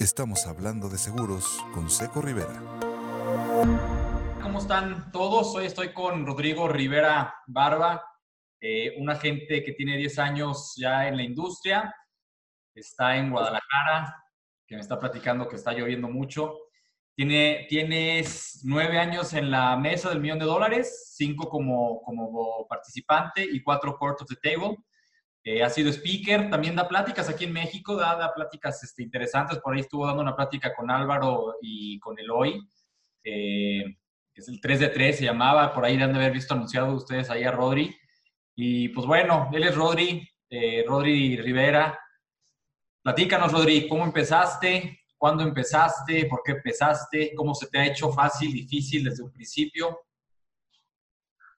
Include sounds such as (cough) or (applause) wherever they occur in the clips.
Estamos hablando de seguros con Seco Rivera. ¿Cómo están todos? Hoy estoy con Rodrigo Rivera Barba, eh, un agente que tiene 10 años ya en la industria. Está en Guadalajara, que me está platicando que está lloviendo mucho. Tiene, tienes nueve años en la mesa del millón de dólares, cinco como, como participante y cuatro court of the table. Eh, ha sido speaker, también da pláticas aquí en México, da, pláticas este, interesantes. Por ahí estuvo dando una plática con Álvaro y con Eloy, eh, que es el 3 de 3, se llamaba. Por ahí han de haber visto anunciado ustedes ahí a Rodri. Y pues bueno, él es Rodri, eh, Rodri Rivera. Platícanos, Rodri, ¿cómo empezaste? ¿Cuándo empezaste? ¿Por qué empezaste? ¿Cómo se te ha hecho fácil, difícil desde un principio?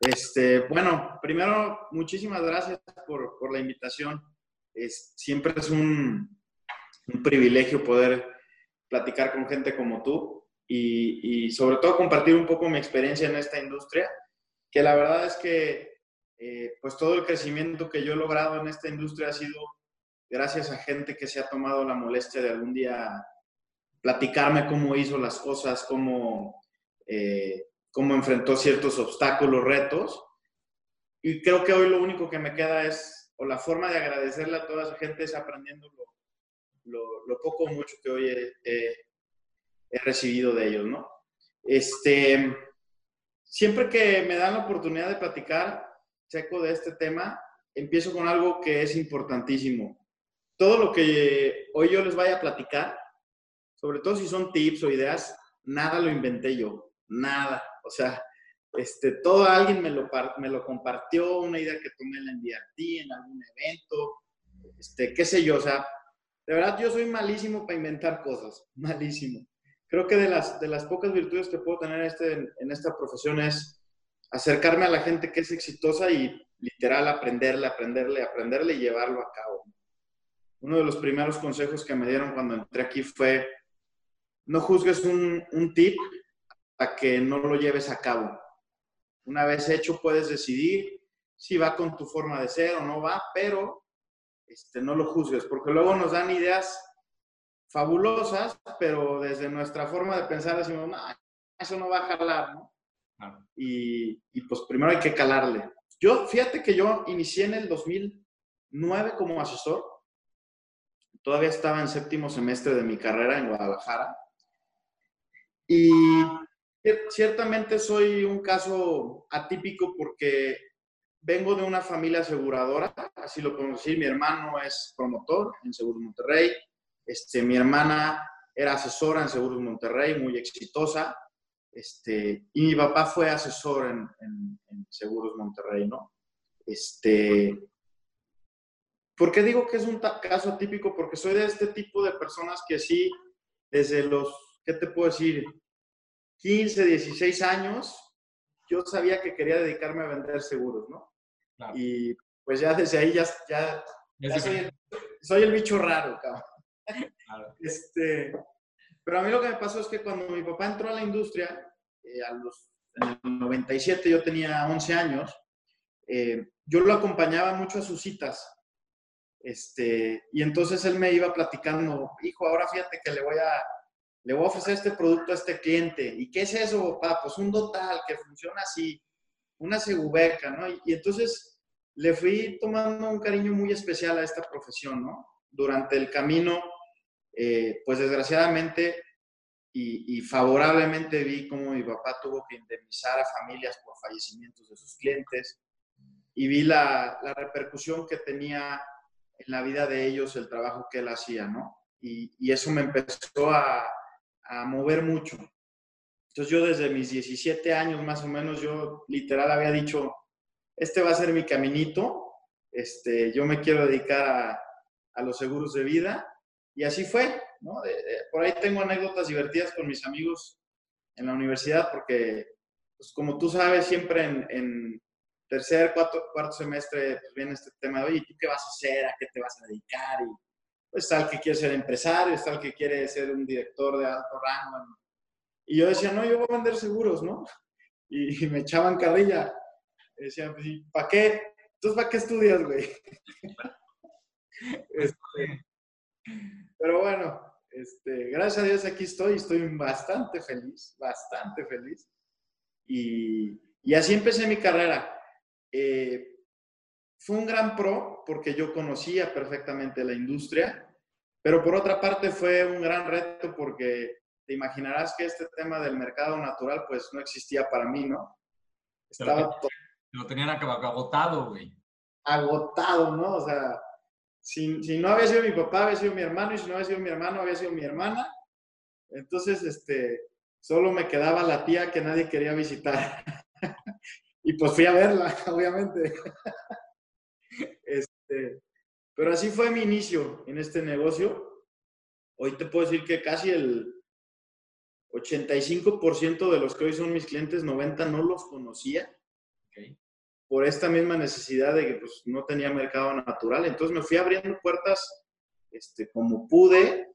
Este, bueno, primero, muchísimas gracias por, la invitación. Es, siempre es un, privilegio poder platicar con gente como tú y, y, sobre todo compartir un poco mi experiencia en esta industria, que la verdad es que eh, pues todo el crecimiento que yo he logrado en esta industria ha sido gracias a gente que se ha tomado la molestia de algún día platicarme cómo hizo las cosas, cómo... Eh, cómo enfrentó ciertos obstáculos, retos. Y creo que hoy lo único que me queda es, o la forma de agradecerle a toda esa gente es aprendiendo lo, poco o mucho que hoy he, he, recibido de ellos, ¿no? Este, siempre que me dan la oportunidad de platicar, Checo, de este tema, empiezo con algo que es importantísimo. Todo lo que hoy yo les vaya a platicar, sobre todo si son tips o ideas, nada lo inventé yo, nada. O sea, este, todo alguien me lo, me lo compartió, una idea que tomé la NDRT, en algún evento, este, qué sé yo, o sea, de verdad yo soy malísimo para inventar cosas, (laughs) malísimo. Creo que de las, de las pocas virtudes que puedo tener este, en esta profesión es acercarme a la gente que es exitosa y literal aprenderle, aprenderle, aprenderle y llevarlo a cabo. Uno de los primeros consejos que me dieron cuando entré aquí fue, no juzgues un, un tip que no lo lleves a cabo. Una vez hecho, puedes decidir si va con tu forma de ser o no va, pero este, no lo juzgues, porque luego nos dan ideas fabulosas, pero desde nuestra forma de pensar decimos, no, eso no va a jalar, ¿no? Y, y, pues primero hay que calarle. Yo, fíjate que yo inicié en el 2009 como asesor, todavía estaba en séptimo semestre de mi carrera en Guadalajara, y Ciertamente soy un caso atípico porque vengo de una familia aseguradora, así lo podemos decir. Mi hermano es promotor en Seguros Monterrey. Este, mi hermana era asesora en Seguros Monterrey, muy exitosa. Este, y mi papá fue asesor en, Seguros Monterrey, ¿no? Este, ¿Por qué digo que es un caso atípico? Porque soy de este tipo de personas que sí, desde los, ¿qué te puedo decir? 15, 16 años, yo sabía que quería dedicarme a vender seguros, ¿no? Y pues ya desde ahí ya, ya, soy, el, bicho raro, cabrón. (laughs) Este, pero a mí lo que me pasó es que cuando mi papá entró a la industria, eh, a los, en el 97 yo tenía 11 años, eh, yo lo acompañaba mucho a sus citas. Este, y entonces él me iba platicando, hijo, ahora fíjate que le voy a, le voy a ofrecer este producto a este cliente. ¿Y qué es eso, papá? Pues un dotal que funciona así, una segubeca, ¿no? Y, entonces le fui tomando un cariño muy especial a esta profesión, ¿no? Durante el camino, eh, pues desgraciadamente y, favorablemente vi cómo mi papá tuvo que indemnizar a familias por fallecimientos de sus clientes y vi la, la repercusión que tenía en la vida de ellos el trabajo que él hacía, ¿no? Y, y eso me empezó a, a mover mucho. Entonces yo desde mis 17 años más o menos, yo literal había dicho, este va a ser mi caminito, este, yo me quiero dedicar a, a los seguros de vida. Y así fue, ¿no? por ahí tengo anécdotas divertidas con mis amigos en la universidad, porque, pues como tú sabes, siempre en, en tercer, cuarto, cuarto semestre pues, viene este tema de, oye, ¿tú qué vas a hacer? ¿A qué te vas a dedicar? Y pues el que quiere ser empresario, el que quiere ser un director de alto rango. Y yo decía, no, yo voy a vender seguros, ¿no? Y, me echaban carrilla. Y decían, pues, ¿para qué? Entonces, ¿para qué estudias, güey? (laughs) Este, pero bueno, Este, gracias a Dios aquí estoy, estoy bastante feliz, bastante feliz. Y, y así empecé mi carrera. Eh, fue un gran pro porque yo conocía perfectamente la industria, pero por otra parte fue un gran reto porque te imaginarás que este tema del mercado natural pues no existía para mí, ¿no? Estaba lo tenían agotado, güey. Agotado, ¿no? O sea, si, si, no había sido mi papá, había sido mi hermano, y si no había sido mi hermano, había sido mi hermana. Entonces, este, solo me quedaba la tía que nadie quería visitar. (laughs) y pues fui a verla, (laughs) obviamente. (laughs) este, pero así fue mi inicio en este negocio. Hoy te puedo decir que casi el 85% de los que hoy son mis clientes, 90 no los conocía por esta misma necesidad de que pues, no tenía mercado natural. Entonces me fui abriendo puertas este, como pude,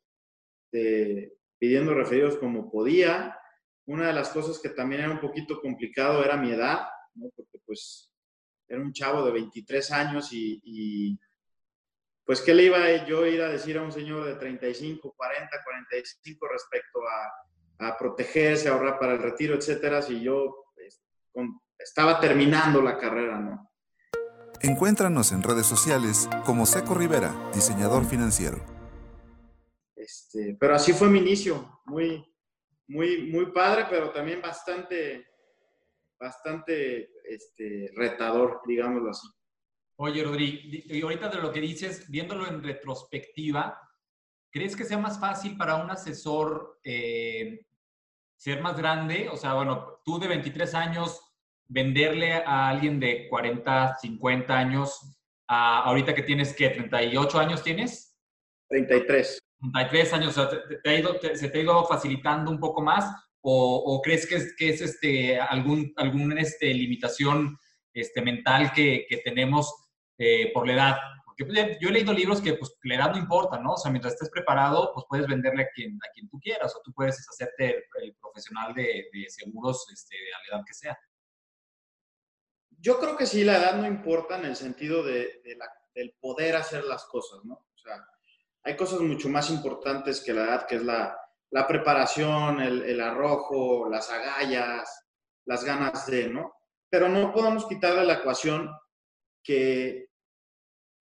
pidiendo referidos como podía. Una de las cosas que también era un poquito complicado era mi edad, ¿no? porque pues era un chavo de 23 años y, pues qué le iba yo a ir a decir a un señor de 35, 40, 45 respecto a, a protegerse, ahorrar para el retiro, etcétera, si yo pues, con estaba terminando la carrera, ¿no? Encuéntranos en redes sociales como Seco Rivera, diseñador financiero. Este, pero así fue mi inicio, muy, muy, muy padre, pero también bastante, bastante este, retador, digámoslo así. Oye, Rodrigo, y ahorita de lo que dices, viéndolo en retrospectiva, ¿crees que sea más fácil para un asesor eh, ser más grande? O sea, bueno, tú de 23 años venderle a alguien de 40, 50 años, a, ahorita que tienes, ¿qué? ¿38 años tienes? 33. 33 años, o sea, te, ha ido, ¿se te ha ido facilitando un poco más? ¿O, crees que es, que es este, algún, algún este, limitación este, mental que, que tenemos eh, por la edad? Porque pues, yo he leído libros que pues, la edad no importa, ¿no? O sea, mientras estés preparado, pues puedes venderle a quien, a quien tú quieras, o tú puedes hacerte el, profesional de, seguros este, a la edad que sea. Yo creo que sí, la edad no importa en el sentido de, del poder hacer las cosas, ¿no? O sea, hay cosas mucho más importantes que la edad, que es la, preparación, el, arrojo, las agallas, las ganas de, ¿no? Pero no podemos quitarle la ecuación que,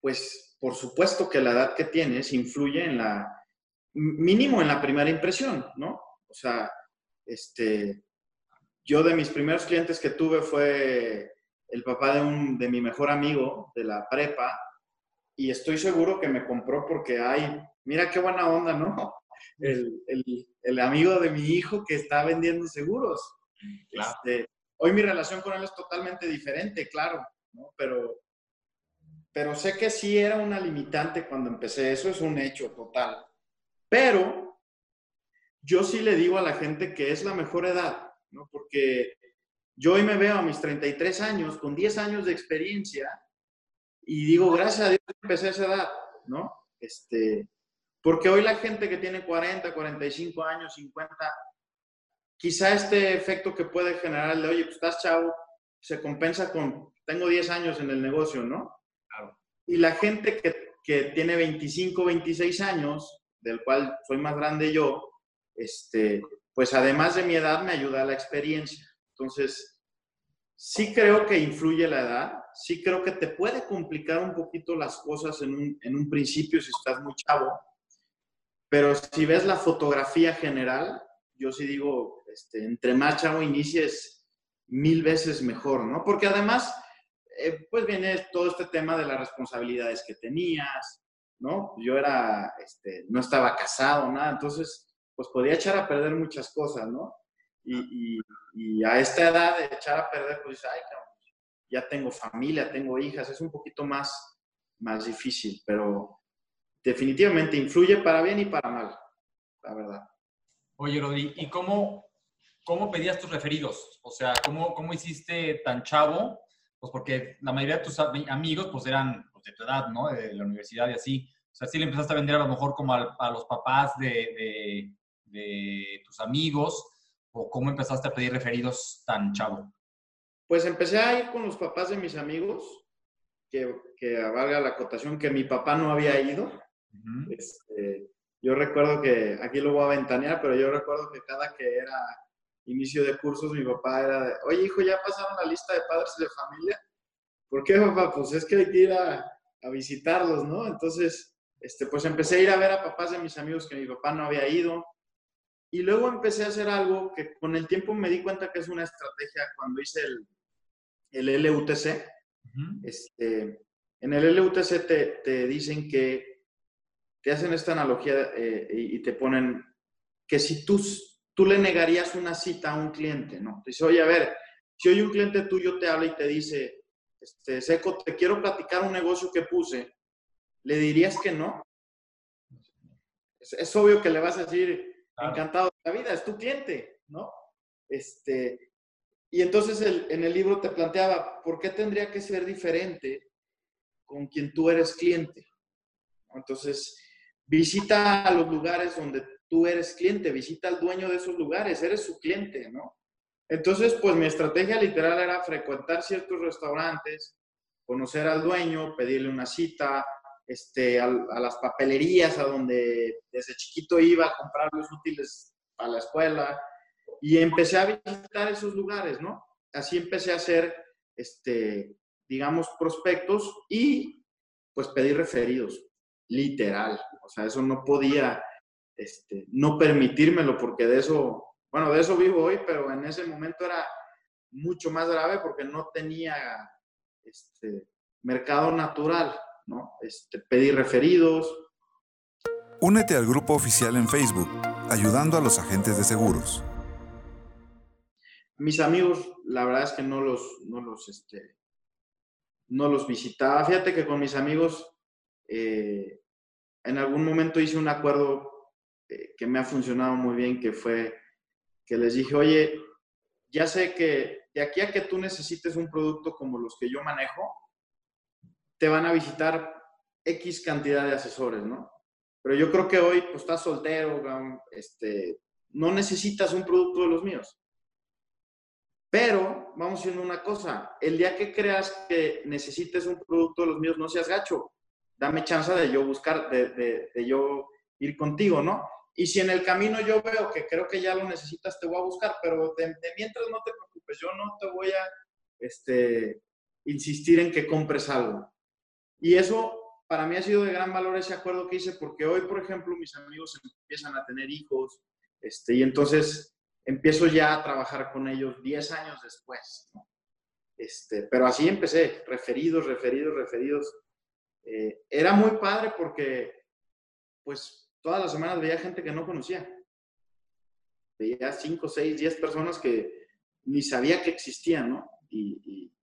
pues, por supuesto que la edad que tienes influye en la, mínimo en la primera impresión, ¿no? O sea, este, yo de mis primeros clientes que tuve fue el papá de, un, de mi mejor amigo de la prepa y estoy seguro que me compró porque, ay, mira qué buena onda, ¿no? El, el, amigo de mi hijo que está vendiendo seguros. Este, hoy mi relación con él es totalmente diferente, claro, ¿no? Pero, pero sé que sí era una limitante cuando empecé, eso es un hecho total. Pero yo sí le digo a la gente que es la mejor edad, ¿no? Porque yo hoy me veo a mis 33 años, con 10 años de experiencia, y digo, gracias a Dios empecé a esa edad, ¿no? Este, porque hoy la gente que tiene 40, 45 años, 50, quizá este efecto que puede generar el de, oye, pues estás chavo, se compensa con, tengo 10 años en el negocio, ¿no? Claro. Y la gente que, que tiene 25, 26 años, del cual soy más grande yo, este, pues además de mi edad me ayuda la experiencia. Entonces, sí creo que influye la edad, sí creo que te puede complicar un poquito las cosas en un, principio si estás muy chavo, pero si ves la fotografía general, yo sí digo, este, entre más chavo inicies, mil veces mejor, ¿no? Porque además, eh, pues viene todo este tema de las responsabilidades que tenías, ¿no? Yo era, este, no estaba casado, nada, entonces, pues podía echar a perder muchas cosas, ¿no? Y, a esta edad de echar a perder, pues ay, ya tengo familia, tengo hijas, es un poquito más, más difícil, pero definitivamente influye para bien y para mal, la verdad. Oye, Rodri, ¿y cómo, cómo pedías tus referidos? O sea, ¿cómo, ¿cómo hiciste tan chavo? Pues porque la mayoría de tus amigos pues eran pues, de tu edad, ¿no? De la universidad y así. O sea, sí le empezaste a vender a lo mejor como a, los papás de, de, de tus amigos o cómo empezaste a pedir referidos tan chavo? Pues empecé a ir con los papás de mis amigos, que, que valga la acotación que mi papá no había ido. Este, yo recuerdo que, aquí lo voy a ventanear, pero yo recuerdo que cada que era inicio de cursos, mi papá era de, oye hijo, ¿ya pasaron la lista de padres de familia? ¿Por qué papá? Pues es que hay que ir a, a visitarlos, ¿no? Entonces, este, pues empecé a ir a ver a papás de mis amigos que mi papá no había ido. Y luego empecé a hacer algo que con el tiempo me di cuenta que es una estrategia cuando hice el, el LUTC. este, en el LUTC te, te, dicen que te hacen esta analogía eh, y te ponen que si tú, tú le negarías una cita a un cliente, ¿no? Te dice, oye, a ver, si hoy un cliente tuyo te habla y te dice, este, Seco, te quiero platicar un negocio que puse, ¿le dirías que no? Es, obvio que le vas a decir, encantado de la vida, es tu cliente, ¿no? Este, y entonces en el libro te planteaba, ¿por qué tendría que ser diferente con quien tú eres cliente? Entonces, visita a los lugares donde tú eres cliente, visita al dueño de esos lugares, eres su cliente, ¿no? Entonces, pues mi estrategia literal era frecuentar ciertos restaurantes, conocer al dueño, pedirle una cita, este, a, las papelerías a donde desde chiquito iba a comprar los útiles a la escuela y empecé a visitar esos lugares, ¿no? Así empecé a hacer, este, digamos, prospectos y pues pedir referidos, literal. O sea, eso no podía este, no permitírmelo porque de eso bueno, de eso vivo hoy, pero en ese momento era mucho más grave porque no tenía este, mercado natural, ¿no? Este, pedí referidos. Únete al grupo oficial en Facebook, ayudando a los agentes de seguros. Mis amigos, la verdad es que no los, no los, este, no los visitaba. Fíjate que con mis amigos, eh, en algún momento hice un acuerdo eh, que me ha funcionado muy bien, que fue que les dije, oye, ya sé que de aquí a que tú necesites un producto como los que yo manejo, te van a visitar X cantidad de asesores, ¿no? Pero yo creo que hoy, pues estás soltero, este, no necesitas un producto de los míos. Pero, vamos haciendo una cosa, el día que creas que necesites un producto de los míos, no seas gacho. Dame chance de yo buscar, de, de, de yo ir contigo, ¿no? Y si en el camino yo veo que creo que ya lo necesitas, te voy a buscar, pero de, mientras no te preocupes, yo no te voy a este, insistir en que compres algo. Y eso para mí ha sido de gran valor ese acuerdo que hice, porque hoy, por ejemplo, mis amigos empiezan a tener hijos, este, y entonces empiezo ya a trabajar con ellos 10 años después. Este, pero así empecé, referidos, referidos, referidos. Eh, era muy padre porque, pues, todas las semanas veía gente que no conocía. Veía 5, 6, 10 personas que ni sabía que existían, ¿no? Y,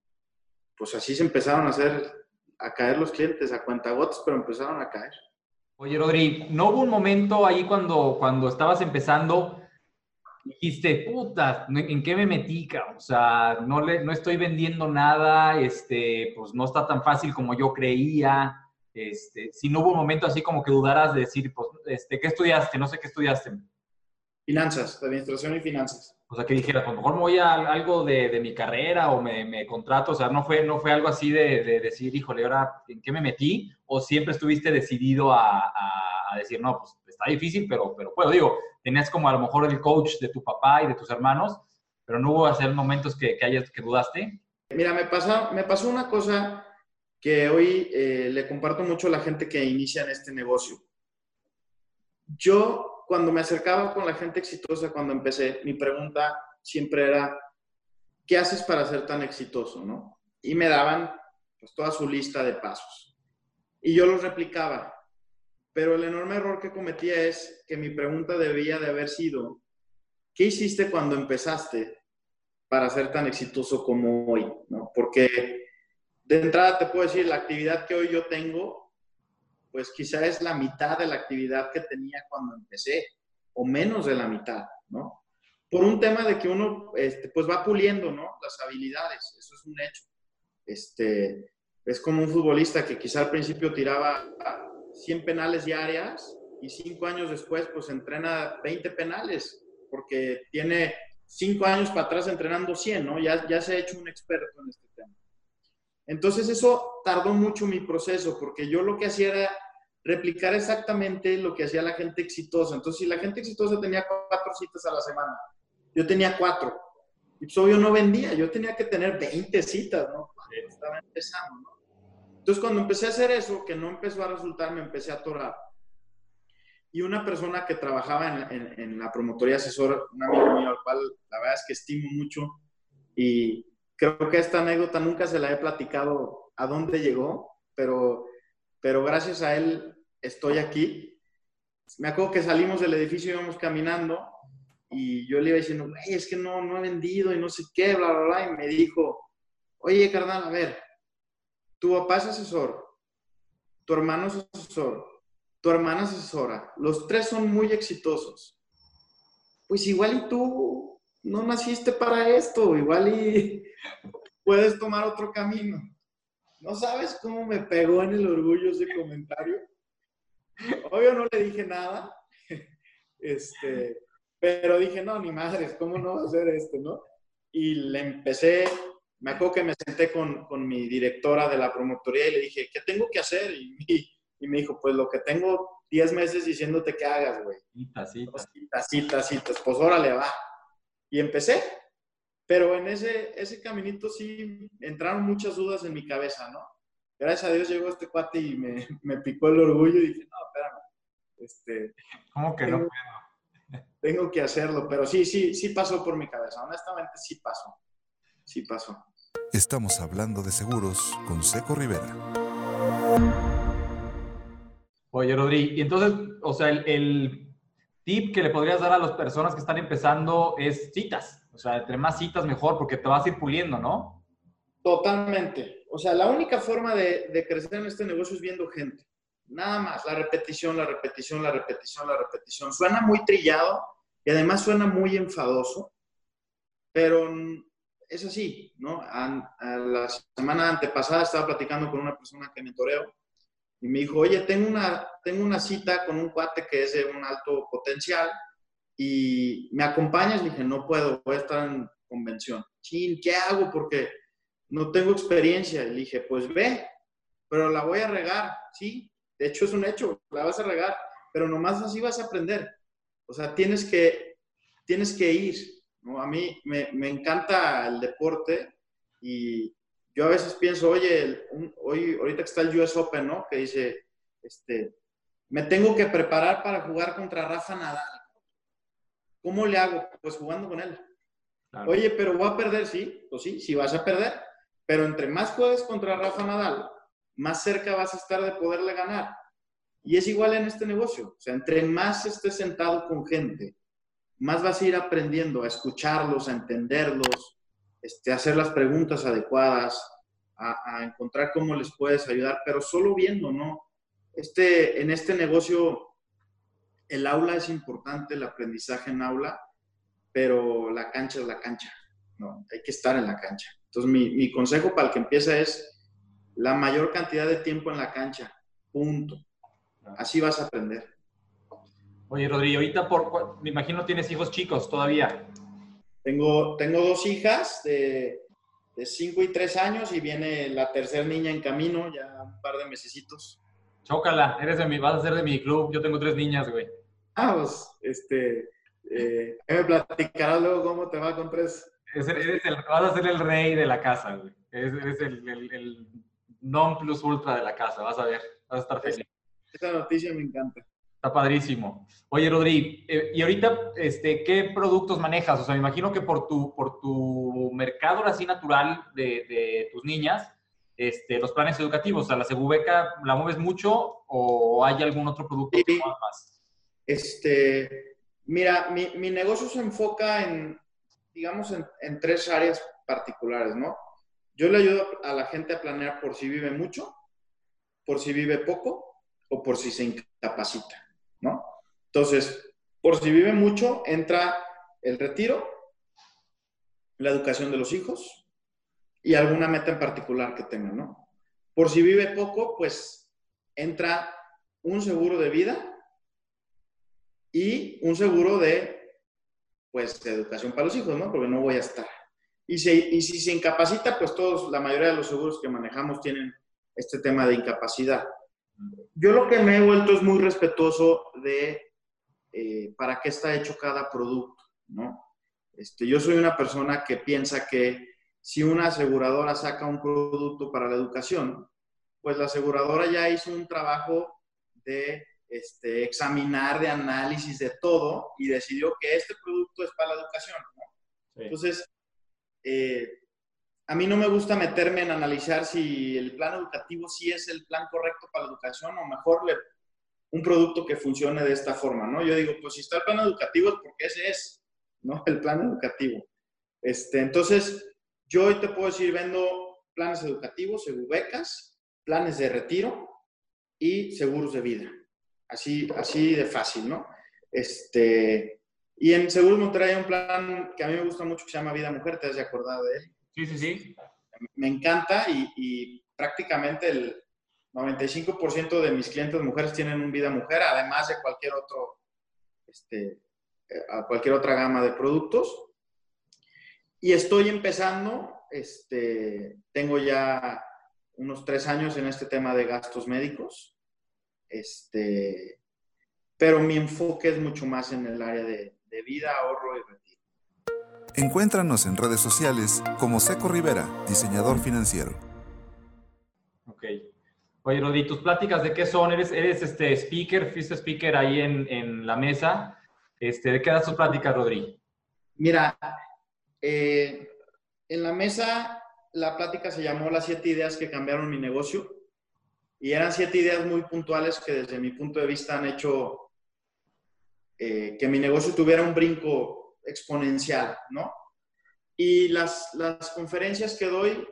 pues así se empezaron a hacer, a caer los clientes, a cuentagotas, pero empezaron a caer. Oye, Rodri, ¿no hubo un momento ahí cuando, cuando estabas empezando, dijiste, puta, ¿en qué me metí, O sea, no, le, no estoy vendiendo nada, este, pues no está tan fácil como yo creía. Este, si no hubo un momento así como que dudaras de decir, pues, este, ¿qué estudiaste? No sé qué estudiaste. Finanzas, administración y finanzas. O sea, que dijeras, pues mejor me voy a algo de, de mi carrera o me, me, contrato. O sea, no fue, no fue algo así de, de, decir, híjole, ahora, ¿en qué me metí? O siempre estuviste decidido a, a, decir, no, pues está difícil, pero, pero puedo. Digo, tenías como a lo mejor el coach de tu papá y de tus hermanos, pero no hubo hacer momentos que, que, hayas, que dudaste. Mira, me, pasa, me pasó una cosa que hoy eh, le comparto mucho a la gente que inicia en este negocio. Yo, cuando me acercaba con la gente exitosa, cuando empecé, mi pregunta siempre era, ¿qué haces para ser tan exitoso? ¿no? Y me daban pues, toda su lista de pasos. Y yo los replicaba. Pero el enorme error que cometía es que mi pregunta debía de haber sido, ¿qué hiciste cuando empezaste para ser tan exitoso como hoy? ¿no? Porque de entrada te puedo decir, la actividad que hoy yo tengo, pues quizá es la mitad de la actividad que tenía cuando empecé, o menos de la mitad, ¿no? Por un tema de que uno, este, pues va puliendo, ¿no? Las habilidades, eso es un hecho. Este, es como un futbolista que quizá al principio tiraba 100 penales diarias y cinco años después, pues entrena 20 penales, porque tiene cinco años para atrás entrenando 100, ¿no? Ya, ya se ha hecho un experto en este tema. Entonces eso tardó mucho mi proceso porque yo lo que hacía era replicar exactamente lo que hacía la gente exitosa. Entonces, si la gente exitosa tenía cuatro citas a la semana, yo tenía cuatro. Y pues obvio no vendía, yo tenía que tener 20 citas, ¿no? Estaba empezando, ¿no? Entonces, cuando empecé a hacer eso, que no empezó a resultar, me empecé a atorar. Y una persona que trabajaba en, en, la promotoría asesor, un amigo mío, al cual la verdad es que estimo mucho, y creo que esta anécdota nunca se la he platicado a dónde llegó, pero, pero gracias a él estoy aquí. Me acuerdo que salimos del edificio, íbamos caminando y yo le iba diciendo, es que no, no he vendido y no sé qué, bla, bla, bla. Y me dijo, oye, carnal, a ver, tu papá es asesor, tu hermano es asesor, tu hermana es asesora, los tres son muy exitosos. Pues igual y tú no naciste para esto, igual y puedes tomar otro camino. ¿No sabes cómo me pegó en el orgullo ese comentario? Obvio no le dije nada, (laughs) este, pero dije, no, ni madres, ¿cómo no va a hacer esto, no? Y le empecé, me acuerdo que me senté con, con mi directora de la promotoría y le dije, ¿qué tengo que hacer? Y, (laughs) y, me dijo, pues lo que tengo 10 meses diciéndote que hagas, güey. Citas, citas. Citas, citas, citas, pues órale, va. Y empecé, pero en ese, ese caminito sí entraron muchas dudas en mi cabeza, ¿no? gracias a Dios llegó este cuate y me, (laughs) me picó el orgullo y dije, no, espérame. Este, (laughs) ¿Cómo que no puedo? Tengo que hacerlo, pero sí, sí, sí pasó por mi cabeza. Honestamente, sí pasó. Sí pasó. Estamos hablando de seguros con Seco Rivera. Oye, Rodri, y entonces, o sea, el, el, tip que le podrías dar a las personas que están empezando es citas. O sea, entre más citas mejor, porque te vas a ir puliendo, ¿no? Totalmente. O sea, la única forma de, crecer en este negocio es viendo gente. Nada más, la repetición, la repetición, la repetición, la repetición. Suena muy trillado y además suena muy enfadoso, pero es así, ¿no? A, la semana antepasada estaba platicando con una persona que mentoreo y me dijo, oye, tengo una, tengo una cita con un cuate que es de un alto potencial y me acompañas. Le dije, no puedo, voy a estar en convención. ¿qué hago? Porque no tengo experiencia. Le dije, pues ve, pero la voy a regar, sí. De hecho, es un hecho, la vas a regar, pero nomás así vas a aprender. O sea, tienes que, tienes que ir. ¿No? A mí me, me encanta el deporte y yo a veces pienso, oye, hoy, ahorita que está el US Open, ¿no? Que dice, este, me tengo que preparar para jugar contra Rafa Nadal. ¿Cómo le hago? Pues jugando con él. Oye, pero voy a perder, sí, pues sí, sí vas a perder, pero entre más juegues contra Rafa Nadal, más cerca vas a estar de poderle ganar. Y es igual en este negocio. O sea, entre más estés sentado con gente, más vas a ir aprendiendo a escucharlos, a entenderlos, este, a hacer las preguntas adecuadas, a, a, encontrar cómo les puedes ayudar, pero solo viendo, ¿no? Este, en este negocio, el aula es importante, el aprendizaje en aula, pero la cancha es la cancha, ¿no? Hay que estar en la cancha. Entonces, mi, consejo para el que empieza es la mayor cantidad de tiempo en la cancha. Punto. Así vas a aprender. Oye, Rodrigo, ahorita por, me imagino tienes hijos chicos todavía. Tengo, tengo dos hijas de, de cinco y tres años y viene la tercera niña en camino, ya un par de mesecitos. Chócala, eres de mi, vas a ser de mi club. Yo tengo tres niñas, güey. Ah, pues, este, eh, me platicarás luego cómo te va con tres, vas a ser el rey de la casa, güey. Eres, el, el, non plus ultra de la casa, vas a ver, vas a estar feliz. Esa noticia me encanta. Está padrísimo. Oye, Rodri, eh, y ahorita, este, ¿qué productos manejas? O sea, me imagino que por tu, por tu mercado así natural de, de tus niñas, este, los planes educativos, o sea, la Segubeca, ¿la mueves mucho o hay algún otro producto que muevas más? Este, mira, mi, mi negocio se enfoca en, digamos, en, tres áreas particulares, ¿no? Yo le ayudo a la gente a planear por si vive mucho, por si vive poco o por si se incapacita, ¿no? Entonces, por si vive mucho, entra el retiro, la educación de los hijos y alguna meta en particular que tengan, ¿no? Por si vive poco, pues entra un seguro de vida y un seguro de pues educación para los hijos, ¿no? Porque no voy a estar. Y, y si se incapacita, pues todos, la mayoría de los seguros que manejamos tienen este tema de incapacidad. Yo lo que me he vuelto es muy respetuoso de eh, para qué está hecho cada producto, ¿no? Este, yo soy una persona que piensa que si una aseguradora saca un producto para la educación, pues la aseguradora ya hizo un trabajo de este, examinar, de análisis de todo y decidió que este producto es para la educación. ¿no? Entonces, eh, a mí no me gusta meterme en analizar si el plan educativo sí es el plan correcto para la educación o mejor un producto que funcione de esta forma, ¿no? Yo digo, pues si está el plan educativo es porque ese es, ¿no? (laughs) El plan educativo. Este, entonces, yo hoy te puedo decir, vendo planes educativos, becas, planes de retiro y seguros de vida. Así, así de fácil, ¿no? Este, y en Seguros Monterrey hay un plan que a mí me gusta mucho que se llama Vida Mujer, ¿te has de acordar de él? Sí, sí, sí. Me encanta y, prácticamente el 95% de mis clientes mujeres tienen un Vida Mujer, además de cualquier otro, este, a cualquier otra gama de productos. Y estoy empezando, este, tengo ya unos tres años en este tema de gastos médicos, este, pero mi enfoque es mucho más en el área de, de vida, ahorro y. Encuéntranos en redes sociales como Seco Rivera, diseñador financiero. Ok. Oye, Rodi, ¿tus pláticas de qué son? ¿Eres, eres este speaker, fuiste speaker ahí en, en la mesa? Este, ¿De qué das tus pláticas, Rodri? Mira, eh, en la mesa la plática se llamó Las siete ideas que cambiaron mi negocio y eran siete ideas muy puntuales que desde mi punto de vista han hecho eh, que mi negocio tuviera un brinco exponencial, ¿no? Y las, las conferencias que doy,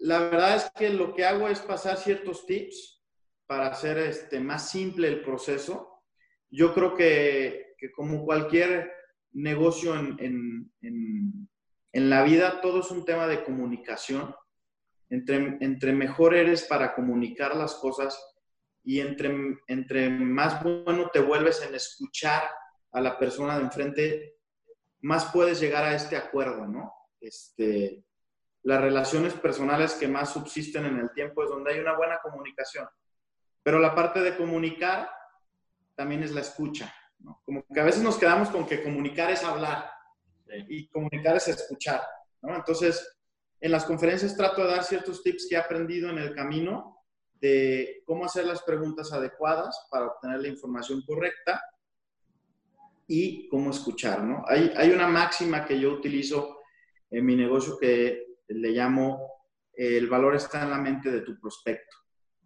la verdad es que lo que hago es pasar ciertos tips para hacer este, más simple el proceso. Yo creo que, que como cualquier negocio en, en, la vida, todo es un tema de comunicación. Entre, entre mejor eres para comunicar las cosas y entre, entre más bueno te vuelves en escuchar a la persona de enfrente, más puedes llegar a este acuerdo, ¿no? Este, las relaciones personales que más subsisten en el tiempo es donde hay una buena comunicación. Pero la parte de comunicar también es la escucha. Como que a veces nos quedamos con que comunicar es hablar y comunicar es escuchar, ¿no? Entonces, en las conferencias trato de dar ciertos tips que he aprendido en el camino de cómo hacer las preguntas adecuadas para obtener la información correcta y cómo escuchar, ¿no? Hay, hay una máxima que yo utilizo en mi negocio que le llamo el valor está en la mente de tu prospecto,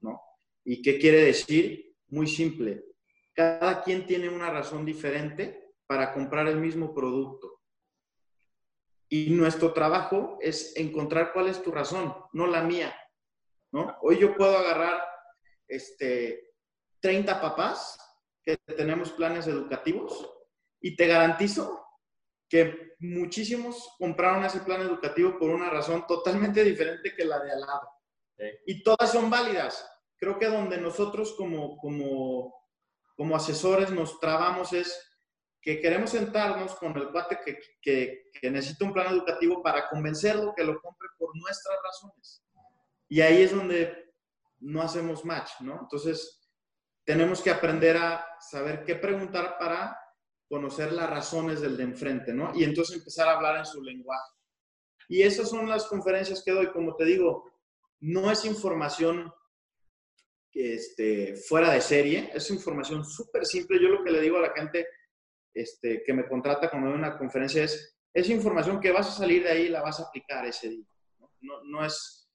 ¿no? ¿Y qué quiere decir? Muy simple, cada quien tiene una razón diferente para comprar el mismo producto. Y nuestro trabajo es encontrar cuál es tu razón, no la mía. ¿no? Hoy yo puedo agarrar este, 30 papás que tenemos planes educativos y te garantizo que muchísimos compraron ese plan educativo por una razón totalmente diferente que la de al lado. Y todas son válidas. Creo que donde nosotros como, como como asesores nos trabamos es que queremos sentarnos con el cuate que, que, necesita un plan educativo para convencerlo que lo compre por nuestras razones. Y ahí es donde no hacemos match, ¿no? Entonces, tenemos que aprender a saber qué preguntar para conocer las razones del de enfrente, ¿no? Y entonces empezar a hablar en su lenguaje. Y esas son las conferencias que doy. Como te digo, no es información este, fuera de serie. Es información súper simple. Yo lo que le digo a la gente este, que me contrata cuando doy una conferencia es, es información que vas a salir de ahí y la vas a aplicar ese día. No, no es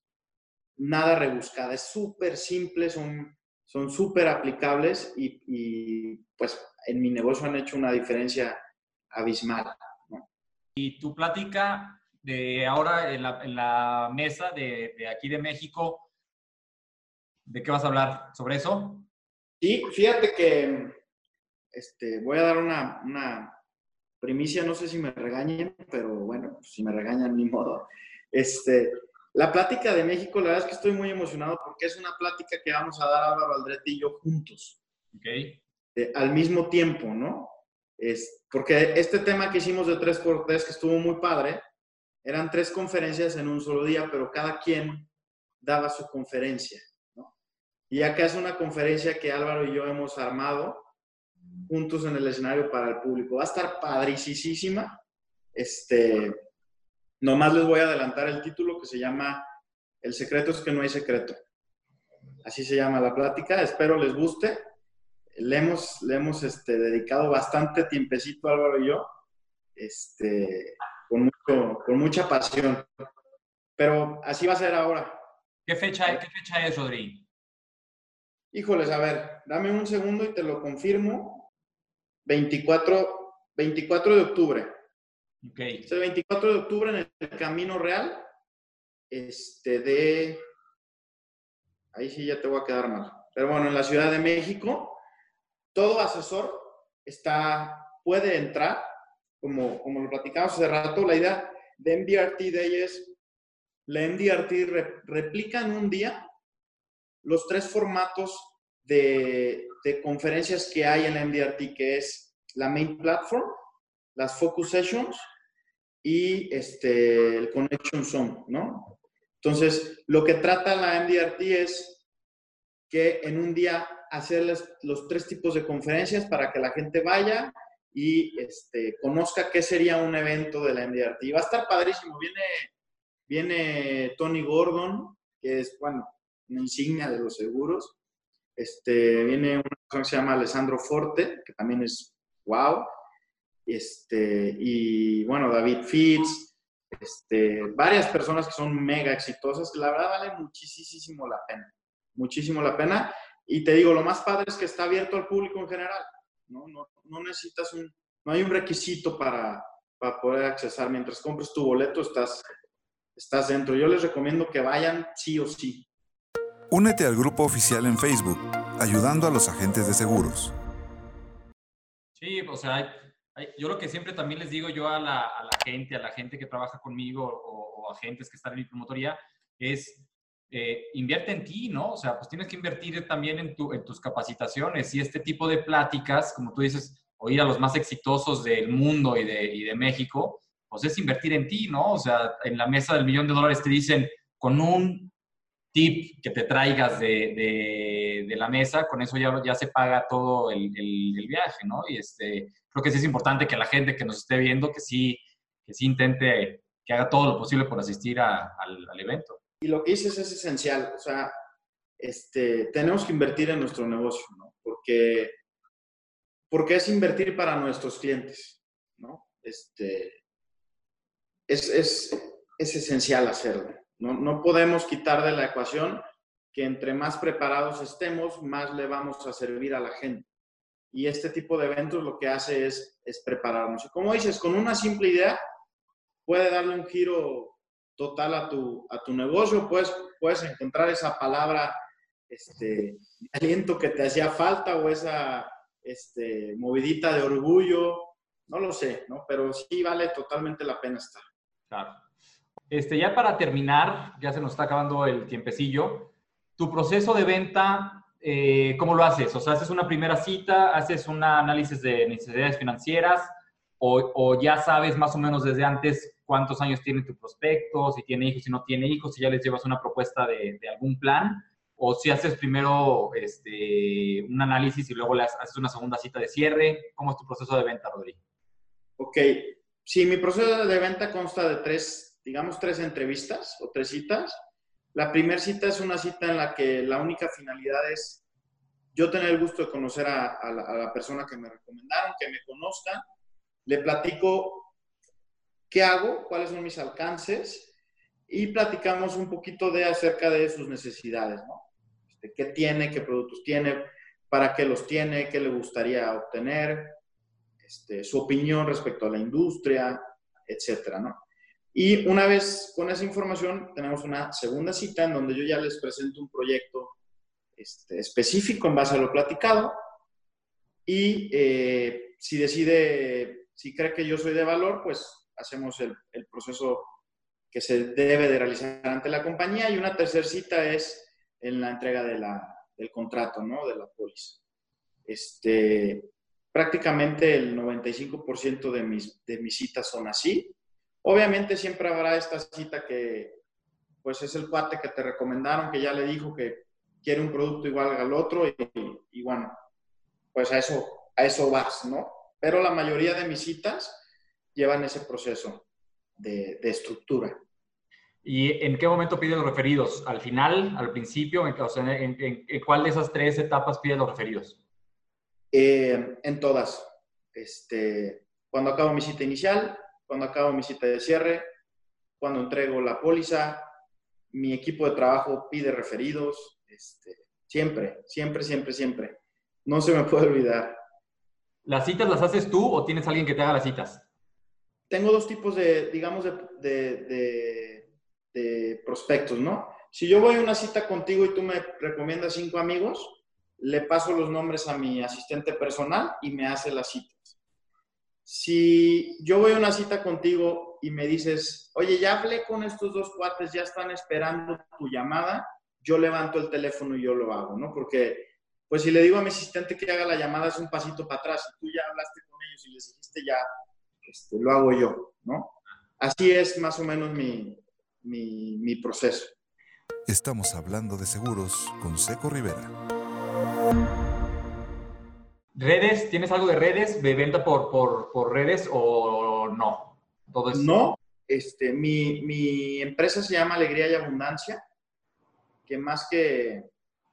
nada rebuscada, es súper simple, son son súper aplicables y, y, pues en mi negocio han hecho una diferencia abismal. Y tu plática de ahora en la, en la mesa de, de aquí de México, ¿De qué vas a hablar? ¿Sobre eso? Sí, fíjate que este, voy a dar una, una, primicia, no sé si me regañen, pero bueno, si me regañan, ni modo. Este, la plática de México, la verdad es que estoy muy emocionado porque es una plática que vamos a dar Álvaro Aldrete y yo juntos. Ok. Eh, al mismo tiempo, ¿no? Es, porque este tema que hicimos de tres por tres, que estuvo muy padre, eran tres conferencias en un solo día, pero cada quien daba su conferencia. Y acá es una conferencia que Álvaro y yo hemos armado juntos en el escenario para el público. Va a estar padricísima. Este, nomás les voy a adelantar el título que se llama El secreto es que no hay secreto. Así se llama la plática. Espero les guste. Le hemos, le hemos este, dedicado bastante tiempecito Álvaro y yo, este, con, con mucha pasión. Pero así va a ser ahora. ¿Qué fecha, ¿qué fecha es, Rodrigo? Híjoles, a ver, dame un segundo y te lo confirmo. 24, 24 de octubre. Ok. Es el 24 de octubre en el Camino Real. Este de. Ahí sí ya te voy a quedar mal. Pero bueno, en la Ciudad de México, todo asesor está, puede entrar, como, como lo platicamos hace rato. La idea de MDRT Day es la MDRT replica en un día los tres formatos de, conferencias que hay en la MDRT, que es la main platform, las focus sessions y este, el connection zone, ¿no? Entonces, lo que trata la MDRT es que en un día hacerles los tres tipos de conferencias para que la gente vaya y este, conozca qué sería un evento de la MDRT. Y va a estar padrísimo. Viene, viene Tony Gordon, que es, bueno, una insignia de los seguros. Este, viene una persona que se llama Alessandro Forte, que también es wow. Este, y bueno, David Fitz, este, varias personas que son mega exitosas, que la verdad vale muchísimo la pena, muchísimo la pena. Y te digo, lo más padre es que está abierto al público en general, ¿no? No, no necesitas un, no hay un requisito para, para poder accesar. Mientras compres tu boleto, estás, estás dentro. Yo les recomiendo que vayan sí o sí. Únete al grupo oficial en Facebook, ayudando a los agentes de seguros. Sí, o sea, yo lo que siempre también les digo yo a la, gente, a la gente que trabaja conmigo o, agentes que están en mi promotoría, es eh, invierte en ti, ¿no? O sea, pues tienes que invertir también en, tu, en tus capacitaciones y este tipo de pláticas, como tú dices, oír a los más exitosos del mundo y de, y de México, pues es invertir en ti, ¿no? O sea, en la mesa del millón de dólares te dicen, con un tip que te traigas de, de, la mesa, con eso ya, ya se paga todo el, el, viaje, ¿no? Y este, creo que sí es importante que la gente que nos esté viendo, que sí, que sí intente, que haga todo lo posible por asistir a, al, al, evento. Y lo que dices es esencial, o sea, este, tenemos que invertir en nuestro negocio, ¿no? Porque, porque es invertir para nuestros clientes, ¿no? Este, es, es, es esencial hacerlo. No, no podemos quitar de la ecuación que entre más preparados estemos, más le vamos a servir a la gente. Y este tipo de eventos lo que hace es, es prepararnos. Y como dices, con una simple idea puede darle un giro total a tu, a tu negocio, puedes, puedes encontrar esa palabra este, aliento que te hacía falta o esa este, movidita de orgullo, no lo sé, ¿no? Pero sí vale totalmente la pena estar. Claro. Este, ya para terminar, ya se nos está acabando el tiempecillo, tu proceso de venta, eh, ¿cómo lo haces? O sea, ¿haces una primera cita, haces un análisis de necesidades financieras o, ya sabes más o menos desde antes cuántos años tiene tu prospecto, si tiene hijos, si no tiene hijos, si ya les llevas una propuesta de, algún plan? ¿O si haces primero este, un análisis y luego le haces una segunda cita de cierre? ¿Cómo es tu proceso de venta, Rodrigo? Ok, sí, mi proceso de venta consta de tres digamos, tres entrevistas o tres citas. La primera cita es una cita en la que la única finalidad es yo tener el gusto de conocer a, la, persona que me recomendaron, que me conozca, le platico qué hago, cuáles son mis alcances y platicamos un poquito de acerca de sus necesidades, ¿no? Este, ¿Qué tiene, qué productos tiene, para qué los tiene, qué le gustaría obtener, este, su opinión respecto a la industria, etcétera, ¿no? Y una vez con esa información, tenemos una segunda cita en donde yo ya les presento un proyecto este, específico en base a lo platicado. Y eh, si decide, si cree que yo soy de valor, pues hacemos el, el, proceso que se debe de realizar ante la compañía. Y una tercera cita es en la entrega de la, del contrato, ¿no? De la póliza. Este, prácticamente el 95% de mis, de mis citas son así. Obviamente siempre habrá esta cita que, pues es el cuate que te recomendaron, que ya le dijo que, quiere un producto igual al otro y, y bueno, pues a eso, a eso vas, ¿no? Pero la mayoría de mis citas llevan ese proceso de, de estructura. ¿Y en qué momento pides los referidos? ¿Al final, al principio? En, o sea, en, en, cuál de esas tres etapas pides los referidos? Eh, en todas. Este, cuando acabo mi cita inicial, cuando acabo mi cita de cierre, cuando entrego la póliza, mi equipo de trabajo pide referidos, este, siempre, siempre, siempre, siempre. No se me puede olvidar. ¿Las citas las haces tú o tienes alguien que te haga las citas? Tengo dos tipos de, digamos, de, de, de, prospectos, ¿no? Si yo voy a una cita contigo y tú me recomiendas cinco amigos, le paso los nombres a mi asistente personal y me hace las citas. Si yo voy a una cita contigo y me dices, oye, ya hablé con estos dos cuates, ya están esperando tu llamada, yo levanto el teléfono y yo lo hago, ¿no? Porque, pues si le digo a mi asistente que haga la llamada es un pasito para atrás, y tú ya hablaste con ellos y les dijiste ya, este, lo hago yo, ¿no? Así es más o menos mi, mi, mi proceso. Estamos hablando de seguros con Seco Rivera. ¿Redes? ¿Tienes algo de redes? ¿De venta por, por, por redes o no? Todo No, este, mi, mi, empresa se llama Alegría y Abundancia que más que,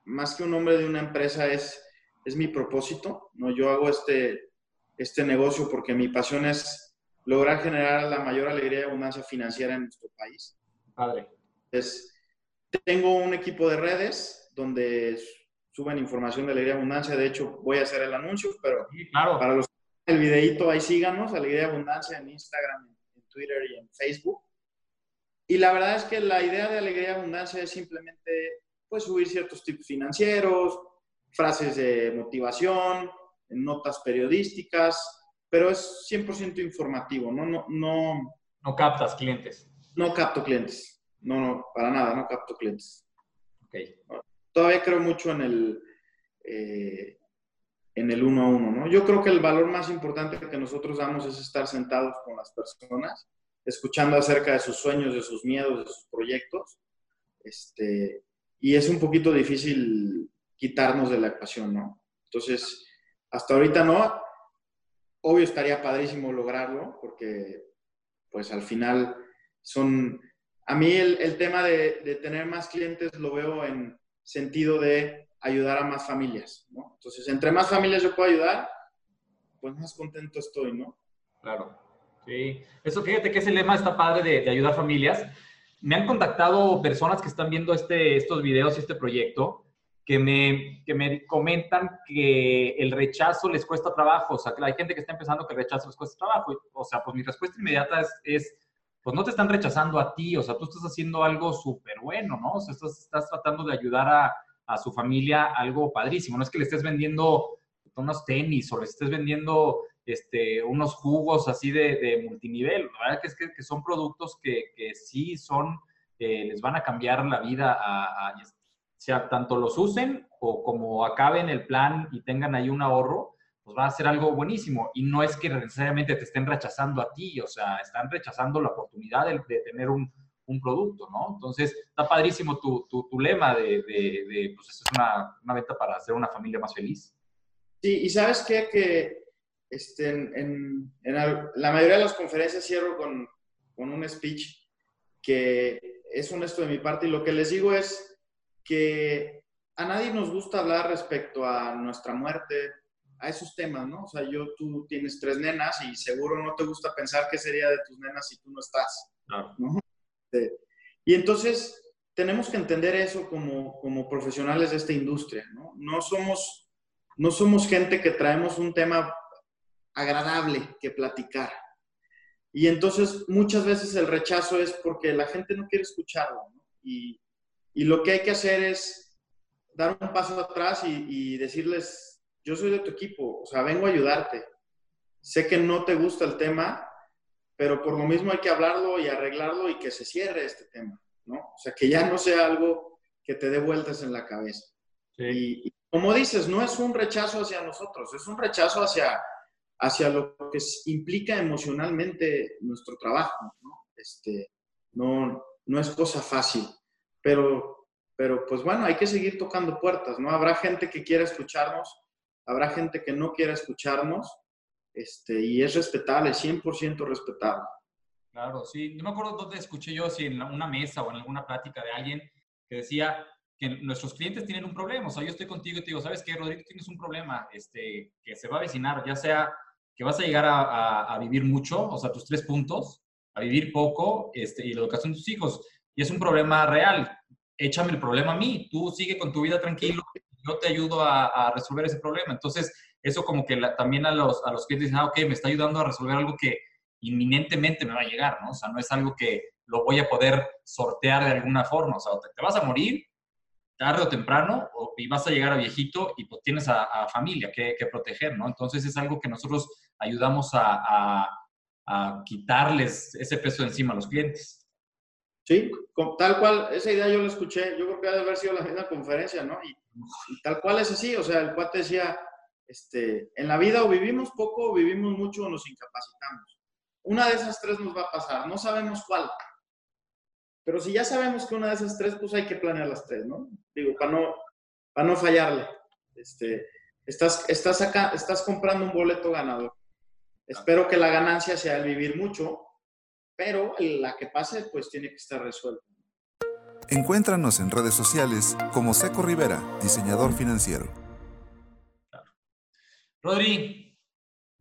más que un nombre de una empresa es, es mi propósito, ¿no? Yo hago este, este negocio porque mi pasión es lograr generar la mayor alegría y abundancia financiera en nuestro país. Padre. Entonces, tengo un equipo de redes donde suben información de alegría abundancia. De hecho, voy a hacer el anuncio, pero claro. para los el videito ahí síganos, Alegría Abundancia en Instagram, en Twitter y en Facebook. Y la verdad es que la idea de alegría y abundancia es simplemente pues, subir ciertos tipos financieros, frases de motivación, notas periodísticas, pero es 100% informativo, ¿no? No, no, no captas clientes. No capto clientes. No, no, para nada, no capto clientes. Okay. Todavía creo mucho en el, eh, en el uno a uno, ¿no? Yo creo que el valor más importante que nosotros damos es estar sentados con las personas escuchando acerca de sus sueños, de sus miedos, de sus proyectos. Este, y es un poquito difícil quitarnos de la ecuación, ¿no? Entonces, hasta ahorita no. Obvio estaría padrísimo lograrlo, porque pues al final son... A mí el, tema de, tener más clientes lo veo en sentido de ayudar a más familias, ¿no? Entonces, entre más familias yo puedo ayudar, pues más contento estoy, ¿no? Claro. Sí, eso fíjate que ese lema está padre de, ayudar familias. Me han contactado personas que están viendo este, estos videos y este proyecto que me, que me comentan que el rechazo les cuesta trabajo. O sea, que hay gente que está empezando que el rechazo les cuesta trabajo. O sea, pues mi respuesta inmediata es pues no te están rechazando a ti. O sea, tú estás haciendo algo súper bueno, ¿no? O sea, estás, tratando de ayudar a, a, su familia algo padrísimo. No es que le estés vendiendo unos tenis o le estés vendiendo este, unos jugos así de, de multinivel. La verdad que es que, que son productos que, que sí son, eh, les van a cambiar la vida a, sea, tanto los usen o como acaben el plan y tengan ahí un ahorro, pues va a ser algo buenísimo. Y no es que necesariamente te estén rechazando a ti, o sea, están rechazando la oportunidad de, de tener un, un, producto, ¿no? Entonces, está padrísimo tu, tu, tu lema de, de, de, pues es una, una venta para hacer una familia más feliz. Sí, y sabes qué? que este, en, en, en, la mayoría de las conferencias cierro con, con, un speech que es honesto de mi parte y lo que les digo es que a nadie nos gusta hablar respecto a nuestra muerte, a esos temas, ¿no? O sea, yo, tú tienes tres nenas y seguro no te gusta pensar qué sería de tus nenas si tú no estás, no. Y entonces tenemos que entender eso como, como profesionales de esta industria, ¿no? No somos, no somos gente que traemos un tema agradable que platicar. Y entonces muchas veces el rechazo es porque la gente no quiere escucharlo. ¿no? Y, y, lo que hay que hacer es dar un paso atrás y, y, decirles, yo soy de tu equipo, o sea, vengo a ayudarte. Sé que no te gusta el tema, pero por lo mismo hay que hablarlo y arreglarlo y que se cierre este tema, ¿no? O sea, que ya no sea algo que te dé vueltas en la cabeza. Sí. Y, y como dices, no es un rechazo hacia nosotros, es un rechazo hacia hacia lo que implica emocionalmente nuestro trabajo. ¿no? Este, no, no es cosa fácil, pero, pero pues bueno, hay que seguir tocando puertas, ¿no? Habrá gente que quiera escucharnos, habrá gente que no quiera escucharnos, este, y es respetable, 100% respetable. Claro, sí. No me acuerdo dónde escuché yo, si en una mesa o en alguna plática de alguien que decía que nuestros clientes tienen un problema. O sea, yo estoy contigo y te digo, ¿sabes qué, Rodrigo? Tienes un problema este, que se va a avecinar, ya sea que vas a llegar a, vivir mucho, o sea, tus tres puntos, a vivir poco este, y la educación de tus hijos. Y es un problema real. Échame el problema a mí. Tú sigue con tu vida tranquilo. Yo te ayudo a, resolver ese problema. Entonces, eso como que también a los, a los clientes dicen, ah, ok, me está ayudando a resolver algo que inminentemente me va a llegar, ¿no? O sea, no es algo que lo voy a poder sortear de alguna forma. O sea, te, vas a morir tarde o temprano y vas a llegar a viejito y pues tienes a, familia que, proteger, ¿no? Entonces es algo que nosotros ayudamos a, quitarles ese peso encima a los clientes. Sí, tal cual, esa idea yo la escuché, yo creo que ha de haber sido la misma conferencia, ¿no? Y, tal cual es así, o sea, el cuate decía, este, en la vida o vivimos poco o vivimos mucho o nos incapacitamos. Una de esas tres nos va a pasar, no sabemos cuál. Pero si ya sabemos que una de esas tres, pues hay que planear las tres, ¿no? Digo, para no, para no fallarle. Este, estás, estás, acá, estás comprando un boleto ganador. Espero que la ganancia sea el vivir mucho, pero la que pase, pues tiene que estar resuelta. Encuéntranos en redes sociales como Seco Rivera, diseñador financiero. Rodri,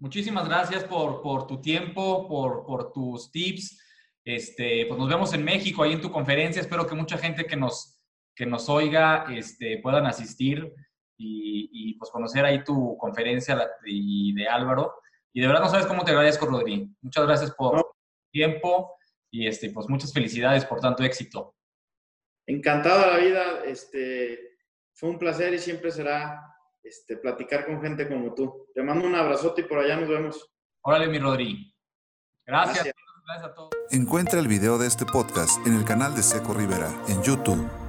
Muchísimas gracias por, por tu tiempo, por, por, tus tips. Este, pues nos vemos en México, ahí en tu conferencia. Espero que mucha gente que nos, que nos oiga este, puedan asistir y, y pues conocer ahí tu conferencia y de Álvaro. Y de verdad no sabes cómo te agradezco, Rodri. Muchas gracias por tu tiempo y este, pues muchas felicidades por tanto éxito. Encantado de la vida. Este, fue un placer y siempre será este, platicar con gente como tú. Te mando un abrazote y por allá nos vemos. Órale, mi Rodri. Gracias. Gracias a todos. Encuentra el video de este podcast en el canal de Seco Rivera en YouTube.